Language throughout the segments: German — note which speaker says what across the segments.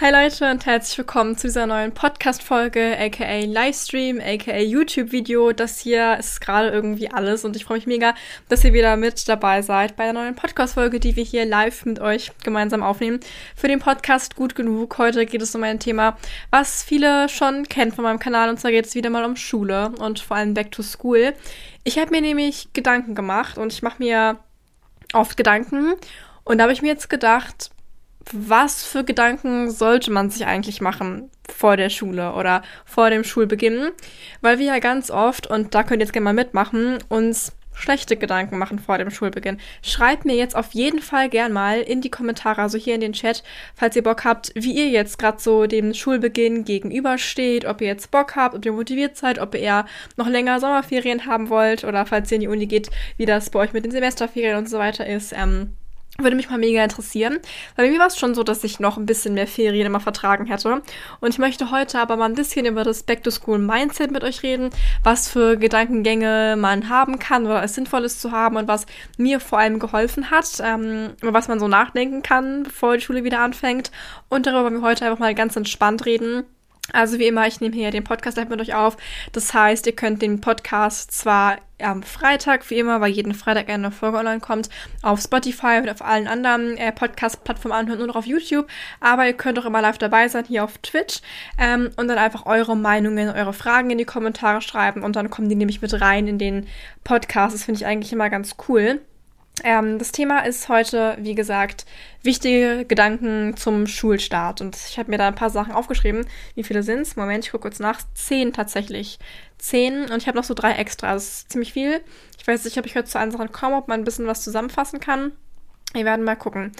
Speaker 1: Hi Leute und herzlich willkommen zu dieser neuen Podcast-Folge, aka Livestream, aka YouTube-Video. Das hier ist gerade irgendwie alles und ich freue mich mega, dass ihr wieder mit dabei seid bei der neuen Podcast-Folge, die wir hier live mit euch gemeinsam aufnehmen. Für den Podcast gut genug. Heute geht es um ein Thema, was viele schon kennen von meinem Kanal und zwar geht es wieder mal um Schule und vor allem Back to School. Ich habe mir nämlich Gedanken gemacht und ich mache mir oft Gedanken und da habe ich mir jetzt gedacht, was für Gedanken sollte man sich eigentlich machen vor der Schule oder vor dem Schulbeginn? Weil wir ja ganz oft, und da könnt ihr jetzt gerne mal mitmachen, uns schlechte Gedanken machen vor dem Schulbeginn. Schreibt mir jetzt auf jeden Fall gern mal in die Kommentare, also hier in den Chat, falls ihr Bock habt, wie ihr jetzt gerade so dem Schulbeginn gegenübersteht, ob ihr jetzt Bock habt, ob ihr motiviert seid, ob ihr eher noch länger Sommerferien haben wollt oder falls ihr in die Uni geht, wie das bei euch mit den Semesterferien und so weiter ist. Ähm, würde mich mal mega interessieren. Weil mir war es schon so, dass ich noch ein bisschen mehr Ferien immer vertragen hätte. Und ich möchte heute aber mal ein bisschen über das Back-to-School-Mindset mit euch reden, was für Gedankengänge man haben kann oder es sinnvoll ist zu haben und was mir vor allem geholfen hat, ähm, über was man so nachdenken kann, bevor die Schule wieder anfängt. Und darüber wollen wir heute einfach mal ganz entspannt reden. Also wie immer, ich nehme hier den Podcast live mit euch auf. Das heißt, ihr könnt den Podcast zwar am Freitag, wie immer, weil jeden Freitag eine Folge online kommt, auf Spotify und auf allen anderen äh, Podcast-Plattformen anhören und auch auf YouTube. Aber ihr könnt auch immer live dabei sein, hier auf Twitch. Ähm, und dann einfach eure Meinungen, eure Fragen in die Kommentare schreiben. Und dann kommen die nämlich mit rein in den Podcast. Das finde ich eigentlich immer ganz cool. Ähm, das Thema ist heute, wie gesagt, wichtige Gedanken zum Schulstart. Und ich habe mir da ein paar Sachen aufgeschrieben. Wie viele sind es? Moment, ich gucke kurz nach. Zehn tatsächlich. Zehn. Und ich habe noch so drei extra. Das ist ziemlich viel. Ich weiß nicht, ob ich heute zu Sachen komme, ob man ein bisschen was zusammenfassen kann. Wir werden mal gucken.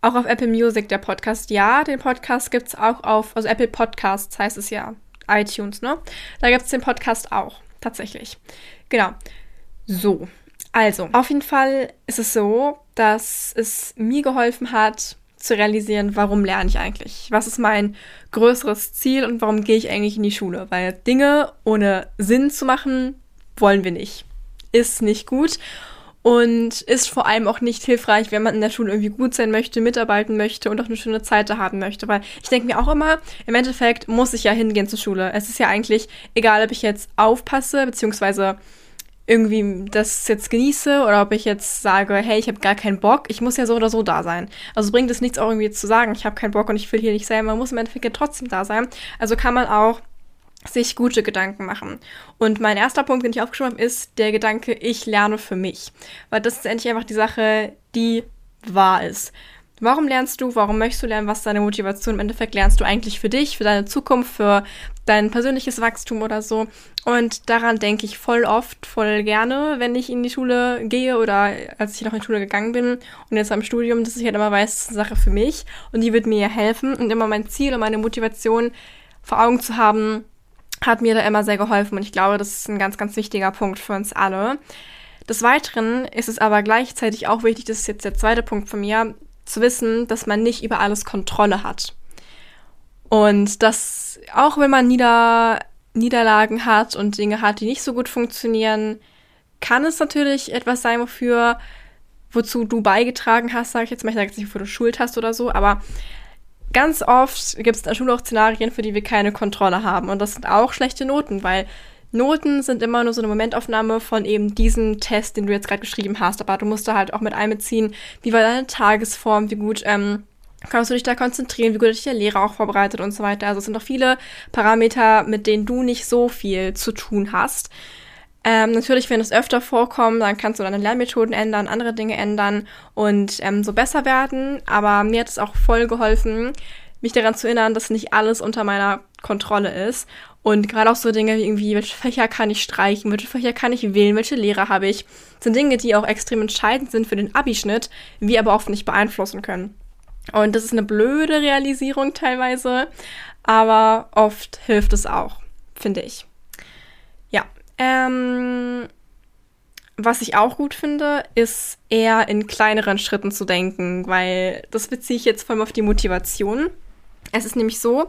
Speaker 1: Auch auf Apple Music der Podcast. Ja, den Podcast gibt es auch auf, also Apple Podcasts heißt es ja. iTunes, ne? Da gibt es den Podcast auch. Tatsächlich. Genau. So, also, auf jeden Fall ist es so, dass es mir geholfen hat, zu realisieren, warum lerne ich eigentlich? Was ist mein größeres Ziel und warum gehe ich eigentlich in die Schule? Weil Dinge ohne Sinn zu machen, wollen wir nicht. Ist nicht gut und ist vor allem auch nicht hilfreich, wenn man in der Schule irgendwie gut sein möchte, mitarbeiten möchte und auch eine schöne Zeit da haben möchte. Weil ich denke mir auch immer, im Endeffekt muss ich ja hingehen zur Schule. Es ist ja eigentlich egal, ob ich jetzt aufpasse, beziehungsweise irgendwie das jetzt genieße oder ob ich jetzt sage, hey, ich habe gar keinen Bock, ich muss ja so oder so da sein. Also bringt es nichts auch irgendwie zu sagen, ich habe keinen Bock und ich will hier nicht sein, man muss im Endeffekt ja trotzdem da sein. Also kann man auch sich gute Gedanken machen. Und mein erster Punkt, den ich aufgeschrieben habe, ist der Gedanke, ich lerne für mich. Weil das ist endlich einfach die Sache, die wahr ist. Warum lernst du? Warum möchtest du lernen? Was ist deine Motivation? Im Endeffekt lernst du eigentlich für dich, für deine Zukunft, für dein persönliches Wachstum oder so. Und daran denke ich voll oft, voll gerne, wenn ich in die Schule gehe oder als ich noch in die Schule gegangen bin und jetzt am Studium, dass ich halt immer weiß, das ist eine Sache für mich und die wird mir helfen und immer mein Ziel und meine Motivation vor Augen zu haben, hat mir da immer sehr geholfen und ich glaube, das ist ein ganz, ganz wichtiger Punkt für uns alle. Des Weiteren ist es aber gleichzeitig auch wichtig, das ist jetzt der zweite Punkt von mir, zu wissen, dass man nicht über alles Kontrolle hat. Und dass auch wenn man Nieder Niederlagen hat und Dinge hat, die nicht so gut funktionieren, kann es natürlich etwas sein, wofür, wozu du beigetragen hast, sage ich jetzt mal, ich sage jetzt nicht, wofür du Schuld hast oder so, aber ganz oft gibt es in der Schule auch Szenarien, für die wir keine Kontrolle haben. Und das sind auch schlechte Noten, weil Noten sind immer nur so eine Momentaufnahme von eben diesem Test, den du jetzt gerade geschrieben hast. Aber du musst da halt auch mit einbeziehen, wie war deine Tagesform, wie gut ähm, kannst du dich da konzentrieren, wie gut dich der Lehrer auch vorbereitet und so weiter. Also es sind noch viele Parameter, mit denen du nicht so viel zu tun hast. Ähm, natürlich, wenn es öfter vorkommt, dann kannst du deine Lernmethoden ändern, andere Dinge ändern und ähm, so besser werden. Aber mir hat es auch voll geholfen, mich daran zu erinnern, dass nicht alles unter meiner Kontrolle ist und gerade auch so Dinge wie irgendwie, welche Fächer kann ich streichen, welche Fächer kann ich wählen, welche Lehrer habe ich, sind Dinge, die auch extrem entscheidend sind für den Abischnitt, wir aber oft nicht beeinflussen können. Und das ist eine blöde Realisierung teilweise, aber oft hilft es auch, finde ich. Ja. Ähm, was ich auch gut finde, ist eher in kleineren Schritten zu denken, weil das beziehe ich jetzt vor allem auf die Motivation. Es ist nämlich so,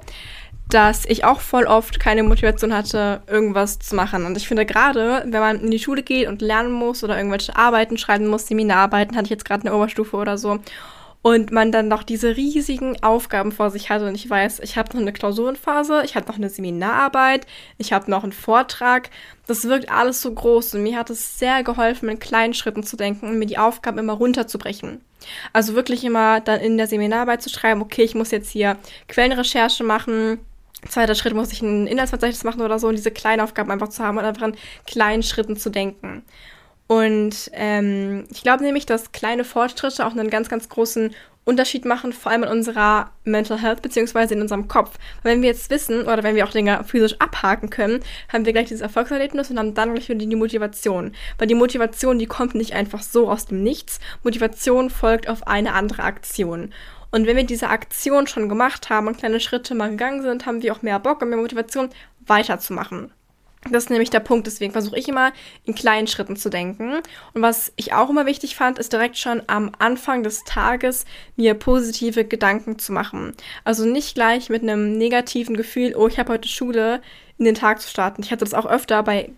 Speaker 1: dass ich auch voll oft keine Motivation hatte, irgendwas zu machen. Und ich finde gerade, wenn man in die Schule geht und lernen muss oder irgendwelche Arbeiten schreiben muss, Seminararbeiten, hatte ich jetzt gerade eine Oberstufe oder so. Und man dann noch diese riesigen Aufgaben vor sich hat und ich weiß, ich habe noch eine Klausurenphase, ich habe noch eine Seminararbeit, ich habe noch einen Vortrag. Das wirkt alles so groß und mir hat es sehr geholfen, in kleinen Schritten zu denken und mir die Aufgaben immer runterzubrechen. Also wirklich immer dann in der Seminararbeit zu schreiben, okay, ich muss jetzt hier Quellenrecherche machen, zweiter Schritt muss ich ein Inhaltsverzeichnis machen oder so und diese kleinen Aufgaben einfach zu haben und einfach in kleinen Schritten zu denken. Und ähm, ich glaube nämlich, dass kleine Fortschritte auch einen ganz, ganz großen Unterschied machen, vor allem in unserer Mental Health beziehungsweise in unserem Kopf. Weil wenn wir jetzt wissen oder wenn wir auch Dinge physisch abhaken können, haben wir gleich dieses Erfolgserlebnis und haben dann gleich wieder die Motivation. Weil die Motivation, die kommt nicht einfach so aus dem Nichts. Motivation folgt auf eine andere Aktion. Und wenn wir diese Aktion schon gemacht haben und kleine Schritte mal gegangen sind, haben wir auch mehr Bock und mehr Motivation weiterzumachen. Das ist nämlich der Punkt. Deswegen versuche ich immer in kleinen Schritten zu denken. Und was ich auch immer wichtig fand, ist direkt schon am Anfang des Tages mir positive Gedanken zu machen. Also nicht gleich mit einem negativen Gefühl, oh, ich habe heute Schule, in den Tag zu starten. Ich hatte das auch öfter bei,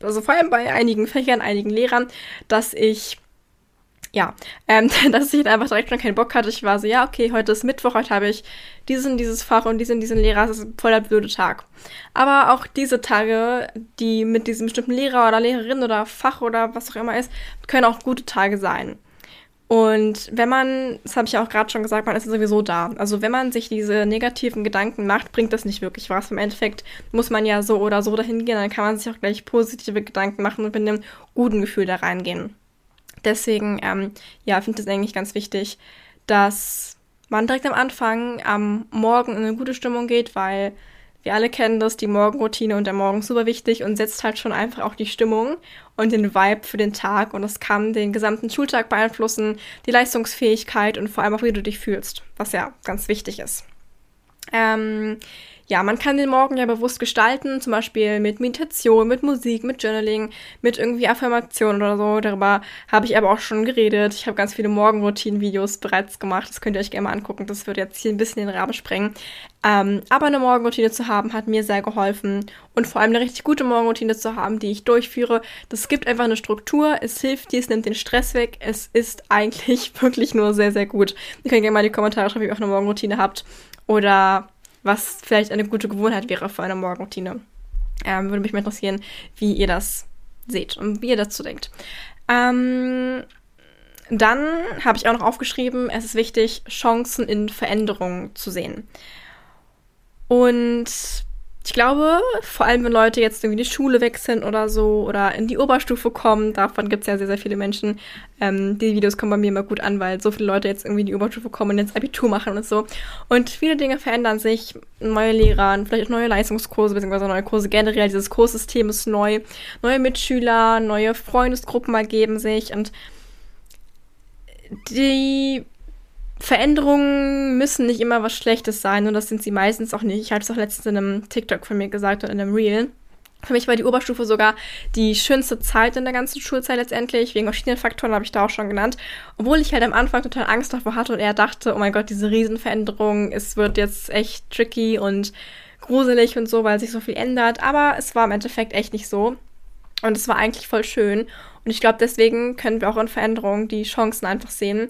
Speaker 1: also vor allem bei einigen Fächern, einigen Lehrern, dass ich ja, ähm, dass ich dann einfach direkt schon keinen Bock hatte. Ich war so, ja, okay, heute ist Mittwoch, heute habe ich diesen, dieses Fach und diesen, diesen Lehrer, es ist ein voller blöde Tag. Aber auch diese Tage, die mit diesem bestimmten Lehrer oder Lehrerin oder Fach oder was auch immer ist, können auch gute Tage sein. Und wenn man, das habe ich ja auch gerade schon gesagt, man ist sowieso da. Also wenn man sich diese negativen Gedanken macht, bringt das nicht wirklich was. Im Endeffekt muss man ja so oder so dahin gehen, dann kann man sich auch gleich positive Gedanken machen und mit einem guten Gefühl da reingehen. Deswegen, ähm, ja, finde ich das eigentlich ganz wichtig, dass man direkt am Anfang am Morgen in eine gute Stimmung geht, weil wir alle kennen das, die Morgenroutine und der Morgen ist super wichtig und setzt halt schon einfach auch die Stimmung und den Vibe für den Tag und das kann den gesamten Schultag beeinflussen, die Leistungsfähigkeit und vor allem auch, wie du dich fühlst, was ja ganz wichtig ist. Ähm, ja, man kann den Morgen ja bewusst gestalten, zum Beispiel mit Meditation, mit Musik, mit Journaling, mit irgendwie Affirmationen oder so. Darüber habe ich aber auch schon geredet. Ich habe ganz viele Morgenroutinen-Videos bereits gemacht. Das könnt ihr euch gerne mal angucken. Das würde jetzt hier ein bisschen den Rahmen sprengen. Ähm, aber eine Morgenroutine zu haben, hat mir sehr geholfen. Und vor allem eine richtig gute Morgenroutine zu haben, die ich durchführe. Das gibt einfach eine Struktur. Es hilft dir, es nimmt den Stress weg. Es ist eigentlich wirklich nur sehr, sehr gut. Ihr könnt gerne mal in die Kommentare schreiben, ob ihr auch eine Morgenroutine habt. Oder was vielleicht eine gute Gewohnheit wäre für eine Morgenroutine. Ähm, würde mich mal interessieren, wie ihr das seht und wie ihr dazu denkt. Ähm, dann habe ich auch noch aufgeschrieben, es ist wichtig, Chancen in Veränderungen zu sehen. Und ich glaube, vor allem wenn Leute jetzt irgendwie die Schule wechseln oder so oder in die Oberstufe kommen, davon gibt es ja sehr, sehr viele Menschen. Ähm, die Videos kommen bei mir immer gut an, weil so viele Leute jetzt irgendwie in die Oberstufe kommen und ins Abitur machen und so. Und viele Dinge verändern sich. Neue Lehrer, vielleicht neue Leistungskurse, beziehungsweise neue Kurse generell. Dieses Kurssystem ist neu. Neue Mitschüler, neue Freundesgruppen ergeben sich und die Veränderungen müssen nicht immer was Schlechtes sein und das sind sie meistens auch nicht. Ich hatte es auch letztens in einem TikTok von mir gesagt und in einem Reel. Für mich war die Oberstufe sogar die schönste Zeit in der ganzen Schulzeit letztendlich. Wegen verschiedenen Faktoren habe ich da auch schon genannt. Obwohl ich halt am Anfang total Angst davor hatte und er dachte, oh mein Gott, diese Riesenveränderung, es wird jetzt echt tricky und gruselig und so, weil sich so viel ändert. Aber es war im Endeffekt echt nicht so. Und es war eigentlich voll schön. Und ich glaube, deswegen können wir auch in Veränderungen die Chancen einfach sehen.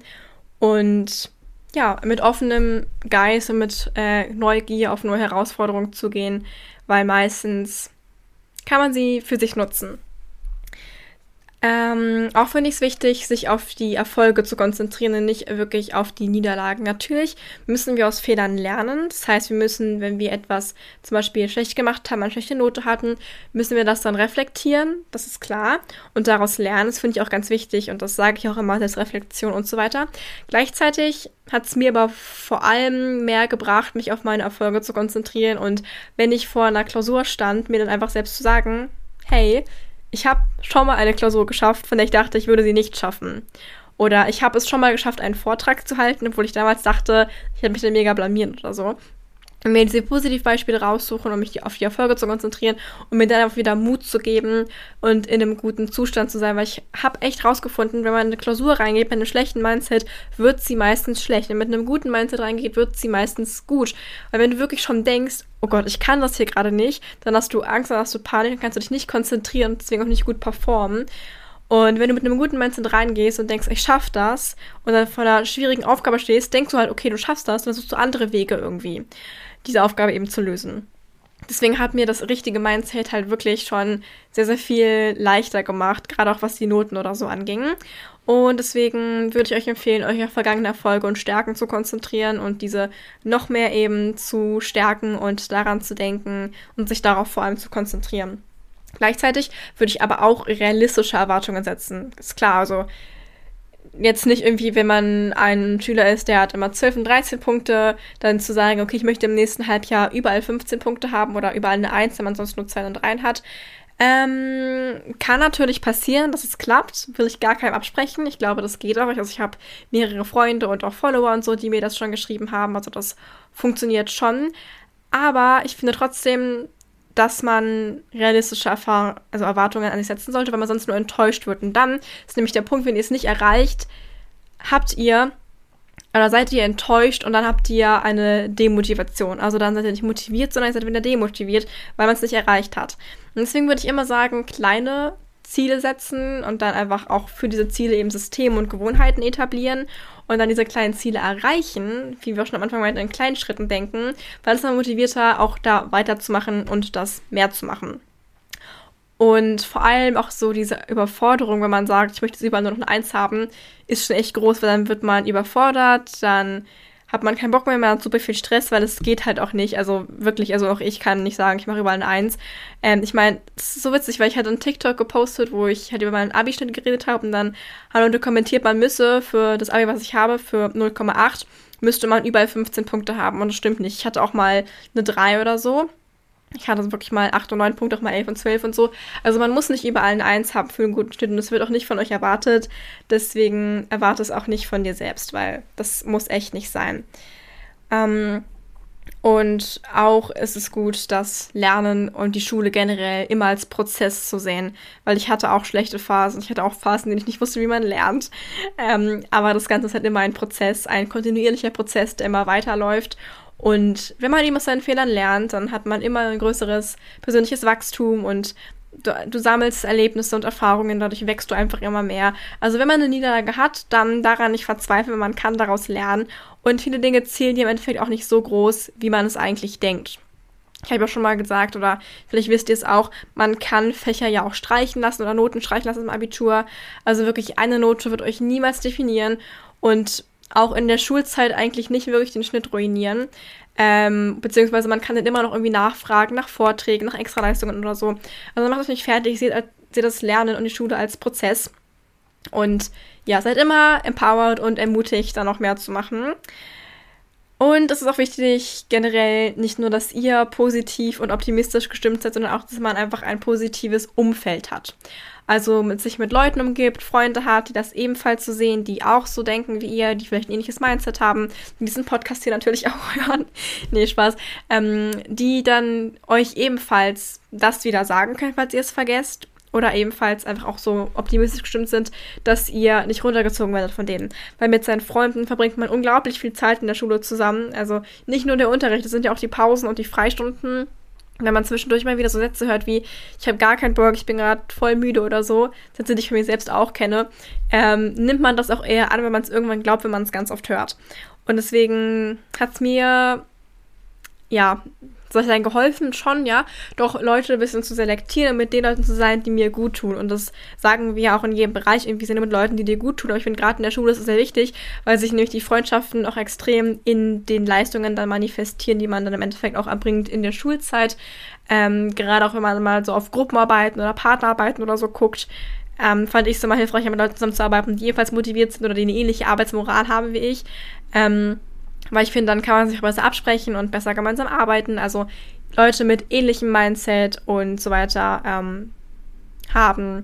Speaker 1: Und ja, mit offenem Geist und mit äh, Neugier auf neue Herausforderungen zu gehen, weil meistens kann man sie für sich nutzen. Ähm, auch finde ich es wichtig, sich auf die Erfolge zu konzentrieren und nicht wirklich auf die Niederlagen. Natürlich müssen wir aus Fehlern lernen. Das heißt, wir müssen, wenn wir etwas zum Beispiel schlecht gemacht haben, eine schlechte Note hatten, müssen wir das dann reflektieren. Das ist klar. Und daraus lernen. Das finde ich auch ganz wichtig. Und das sage ich auch immer als Reflexion und so weiter. Gleichzeitig hat es mir aber vor allem mehr gebracht, mich auf meine Erfolge zu konzentrieren. Und wenn ich vor einer Klausur stand, mir dann einfach selbst zu sagen, hey, ich habe schon mal eine Klausur geschafft, von der ich dachte, ich würde sie nicht schaffen. Oder ich habe es schon mal geschafft, einen Vortrag zu halten, obwohl ich damals dachte, ich hätte mich dann mega blamiert oder so. Mir diese Positivbeispiele raussuchen, um mich auf die Erfolge zu konzentrieren und mir dann einfach wieder Mut zu geben und in einem guten Zustand zu sein, weil ich habe echt rausgefunden, wenn man in eine Klausur reingeht mit einem schlechten Mindset, wird sie meistens schlecht. Wenn man mit einem guten Mindset reingeht, wird sie meistens gut. Weil wenn du wirklich schon denkst, oh Gott, ich kann das hier gerade nicht, dann hast du Angst, dann hast du Panik, dann kannst du dich nicht konzentrieren und deswegen auch nicht gut performen. Und wenn du mit einem guten Mindset reingehst und denkst, ich schaff das, und dann vor einer schwierigen Aufgabe stehst, denkst du halt, okay, du schaffst das, dann suchst du andere Wege irgendwie, diese Aufgabe eben zu lösen. Deswegen hat mir das richtige Mindset halt wirklich schon sehr, sehr viel leichter gemacht, gerade auch was die Noten oder so anging. Und deswegen würde ich euch empfehlen, euch auf vergangene Erfolge und Stärken zu konzentrieren und diese noch mehr eben zu stärken und daran zu denken und sich darauf vor allem zu konzentrieren. Gleichzeitig würde ich aber auch realistische Erwartungen setzen. Ist klar, also jetzt nicht irgendwie, wenn man ein Schüler ist, der hat immer 12 und 13 Punkte, dann zu sagen, okay, ich möchte im nächsten Halbjahr überall 15 Punkte haben oder überall eine 1, wenn man sonst nur 2 und 3 hat. Ähm, kann natürlich passieren, dass es klappt, will ich gar keinem absprechen. Ich glaube, das geht auch. Also ich habe mehrere Freunde und auch Follower und so, die mir das schon geschrieben haben. Also das funktioniert schon. Aber ich finde trotzdem, dass man realistische Erfahrung, also Erwartungen an sich setzen sollte, weil man sonst nur enttäuscht wird. Und dann ist nämlich der Punkt, wenn ihr es nicht erreicht, habt ihr oder seid ihr enttäuscht und dann habt ihr eine Demotivation. Also dann seid ihr nicht motiviert, sondern ihr seid wieder demotiviert, weil man es nicht erreicht hat. Und deswegen würde ich immer sagen, kleine Ziele setzen und dann einfach auch für diese Ziele eben Systeme und Gewohnheiten etablieren und dann diese kleinen Ziele erreichen, wie wir auch schon am Anfang meinten, in kleinen Schritten denken, weil es dann motivierter, auch da weiterzumachen und das mehr zu machen. Und vor allem auch so diese Überforderung, wenn man sagt, ich möchte jetzt überall nur noch eine Eins haben, ist schon echt groß, weil dann wird man überfordert, dann hat man keinen Bock mehr, man hat super viel Stress, weil es geht halt auch nicht. Also wirklich, also auch ich kann nicht sagen, ich mache überall eine Eins. Ähm, ich meine, es ist so witzig, weil ich hatte einen TikTok gepostet, wo ich halt über meinen Abi-Schnitt geredet habe und dann haben Leute kommentiert, man müsse für das Abi, was ich habe, für 0,8, müsste man überall 15 Punkte haben. Und das stimmt nicht. Ich hatte auch mal eine 3 oder so. Ich hatte wirklich mal 8 und 9 Punkte, auch mal 11 und 12 und so. Also man muss nicht überall eine 1 haben für einen guten Schnitt und das wird auch nicht von euch erwartet. Deswegen erwarte es auch nicht von dir selbst, weil das muss echt nicht sein. Ähm, und auch ist es gut, das Lernen und die Schule generell immer als Prozess zu sehen, weil ich hatte auch schlechte Phasen. Ich hatte auch Phasen, in denen ich nicht wusste, wie man lernt. Ähm, aber das Ganze ist halt immer ein Prozess, ein kontinuierlicher Prozess, der immer weiterläuft. Und wenn man eben aus seinen Fehlern lernt, dann hat man immer ein größeres persönliches Wachstum und du, du, sammelst Erlebnisse und Erfahrungen, dadurch wächst du einfach immer mehr. Also wenn man eine Niederlage hat, dann daran nicht verzweifeln, man kann daraus lernen. Und viele Dinge zählen dir im Endeffekt auch nicht so groß, wie man es eigentlich denkt. Ich habe ja schon mal gesagt, oder vielleicht wisst ihr es auch, man kann Fächer ja auch streichen lassen oder Noten streichen lassen im Abitur. Also wirklich eine Note wird euch niemals definieren. Und auch in der Schulzeit eigentlich nicht wirklich den Schnitt ruinieren. Ähm, beziehungsweise man kann dann immer noch irgendwie nachfragen nach Vorträgen, nach Extraleistungen oder so. Also macht euch nicht fertig, seht, seht das Lernen und die Schule als Prozess. Und ja, seid immer empowered und ermutigt, da noch mehr zu machen. Und es ist auch wichtig, generell nicht nur, dass ihr positiv und optimistisch gestimmt seid, sondern auch, dass man einfach ein positives Umfeld hat. Also mit sich mit Leuten umgibt, Freunde hat, die das ebenfalls so sehen, die auch so denken wie ihr, die vielleicht ein ähnliches Mindset haben, die diesen Podcast hier natürlich auch hören. nee, Spaß. Ähm, die dann euch ebenfalls das wieder sagen können, falls ihr es vergesst oder ebenfalls einfach auch so optimistisch gestimmt sind, dass ihr nicht runtergezogen werdet von denen. Weil mit seinen Freunden verbringt man unglaublich viel Zeit in der Schule zusammen. Also nicht nur der Unterricht, es sind ja auch die Pausen und die Freistunden wenn man zwischendurch mal wieder so Sätze hört wie, ich habe gar keinen Bock, ich bin gerade voll müde oder so, Sätze, die ich von mir selbst auch kenne, ähm, nimmt man das auch eher an, wenn man es irgendwann glaubt, wenn man es ganz oft hört. Und deswegen hat es mir, ja, ich sagen, geholfen schon, ja, doch Leute ein bisschen zu selektieren und mit den Leuten zu sein, die mir gut tun. Und das sagen wir auch in jedem Bereich. Irgendwie sind mit Leuten, die dir gut tun. Aber ich finde gerade in der Schule ist es sehr wichtig, weil sich nämlich die Freundschaften auch extrem in den Leistungen dann manifestieren, die man dann im Endeffekt auch erbringt in der Schulzeit. Ähm, gerade auch wenn man mal so auf Gruppenarbeiten oder Partnerarbeiten oder so guckt. Ähm, fand ich es immer hilfreich, mit Leuten zusammenzuarbeiten, die ebenfalls motiviert sind oder die eine ähnliche Arbeitsmoral haben wie ich. Ähm, weil ich finde, dann kann man sich besser absprechen und besser gemeinsam arbeiten. Also Leute mit ähnlichem Mindset und so weiter ähm, haben,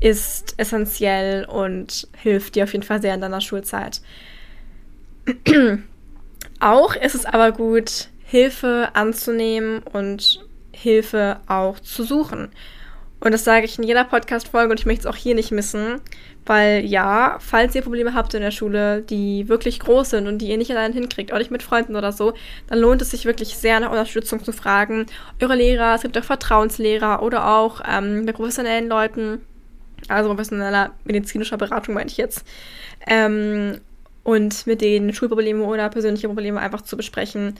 Speaker 1: ist essentiell und hilft dir auf jeden Fall sehr in deiner Schulzeit. auch ist es aber gut, Hilfe anzunehmen und Hilfe auch zu suchen. Und das sage ich in jeder Podcast-Folge und ich möchte es auch hier nicht missen, weil ja, falls ihr Probleme habt in der Schule, die wirklich groß sind und die ihr nicht allein hinkriegt, auch nicht mit Freunden oder so, dann lohnt es sich wirklich sehr nach Unterstützung zu fragen. Eure Lehrer, es gibt auch Vertrauenslehrer oder auch ähm, bei professionellen Leuten also professioneller medizinischer Beratung meine ich jetzt. Ähm, und mit denen Schulprobleme oder persönliche Probleme einfach zu besprechen.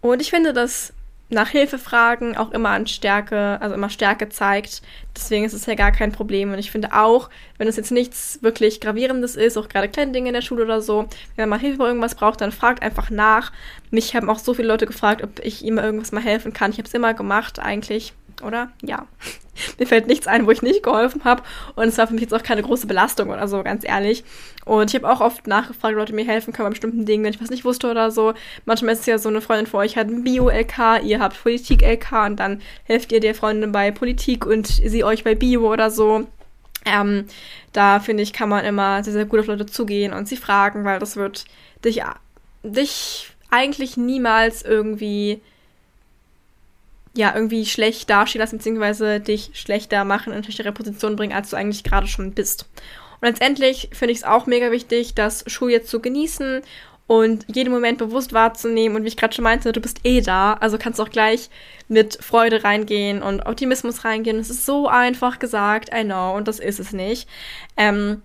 Speaker 1: Und ich finde, dass nach Hilfe fragen auch immer an Stärke, also immer Stärke zeigt. Deswegen ist es ja gar kein Problem. Und ich finde auch, wenn es jetzt nichts wirklich Gravierendes ist, auch gerade kleine Dinge in der Schule oder so, wenn man mal Hilfe bei irgendwas braucht, dann fragt einfach nach. Mich haben auch so viele Leute gefragt, ob ich ihm irgendwas mal helfen kann. Ich habe es immer gemacht, eigentlich oder? Ja. Mir fällt nichts ein, wo ich nicht geholfen habe. Und es war für mich jetzt auch keine große Belastung oder so, ganz ehrlich. Und ich habe auch oft nachgefragt, Leute mir helfen können bei bestimmten Dingen, wenn ich was nicht wusste oder so. Manchmal ist es ja so, eine Freundin von euch hat ein Bio-LK, ihr habt Politik-LK und dann helft ihr der Freundin bei Politik und sie euch bei Bio oder so. Ähm, da finde ich, kann man immer sehr, sehr gut auf Leute zugehen und sie fragen, weil das wird dich, dich eigentlich niemals irgendwie ja, irgendwie schlecht dastehen lassen, beziehungsweise dich schlechter machen, in eine schlechtere Position bringen, als du eigentlich gerade schon bist. Und letztendlich finde ich es auch mega wichtig, das Schuljahr zu genießen und jeden Moment bewusst wahrzunehmen. Und wie ich gerade schon meinte, du bist eh da, also kannst auch gleich mit Freude reingehen und Optimismus reingehen. Es ist so einfach gesagt, I know, und das ist es nicht. Ähm,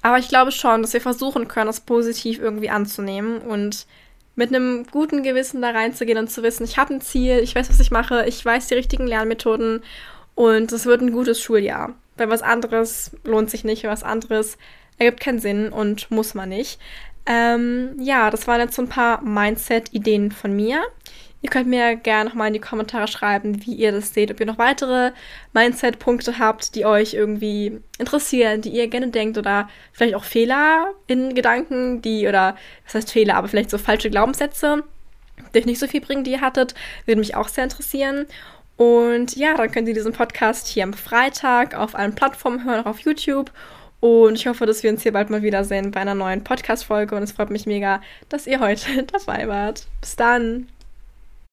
Speaker 1: aber ich glaube schon, dass wir versuchen können, das positiv irgendwie anzunehmen und mit einem guten Gewissen da reinzugehen und zu wissen, ich habe ein Ziel, ich weiß, was ich mache, ich weiß die richtigen Lernmethoden und es wird ein gutes Schuljahr. Weil was anderes lohnt sich nicht, was anderes ergibt keinen Sinn und muss man nicht. Ähm, ja, das waren jetzt so ein paar Mindset-Ideen von mir. Ihr könnt mir gerne nochmal in die Kommentare schreiben, wie ihr das seht, ob ihr noch weitere Mindset-Punkte habt, die euch irgendwie interessieren, die ihr gerne denkt oder vielleicht auch Fehler in Gedanken, die, oder was heißt Fehler, aber vielleicht so falsche Glaubenssätze, die euch nicht so viel bringen, die ihr hattet, würde mich auch sehr interessieren. Und ja, dann könnt ihr diesen Podcast hier am Freitag auf allen Plattformen hören, auch auf YouTube. Und ich hoffe, dass wir uns hier bald mal wiedersehen bei einer neuen Podcast-Folge. Und es freut mich mega, dass ihr heute dabei wart. Bis dann!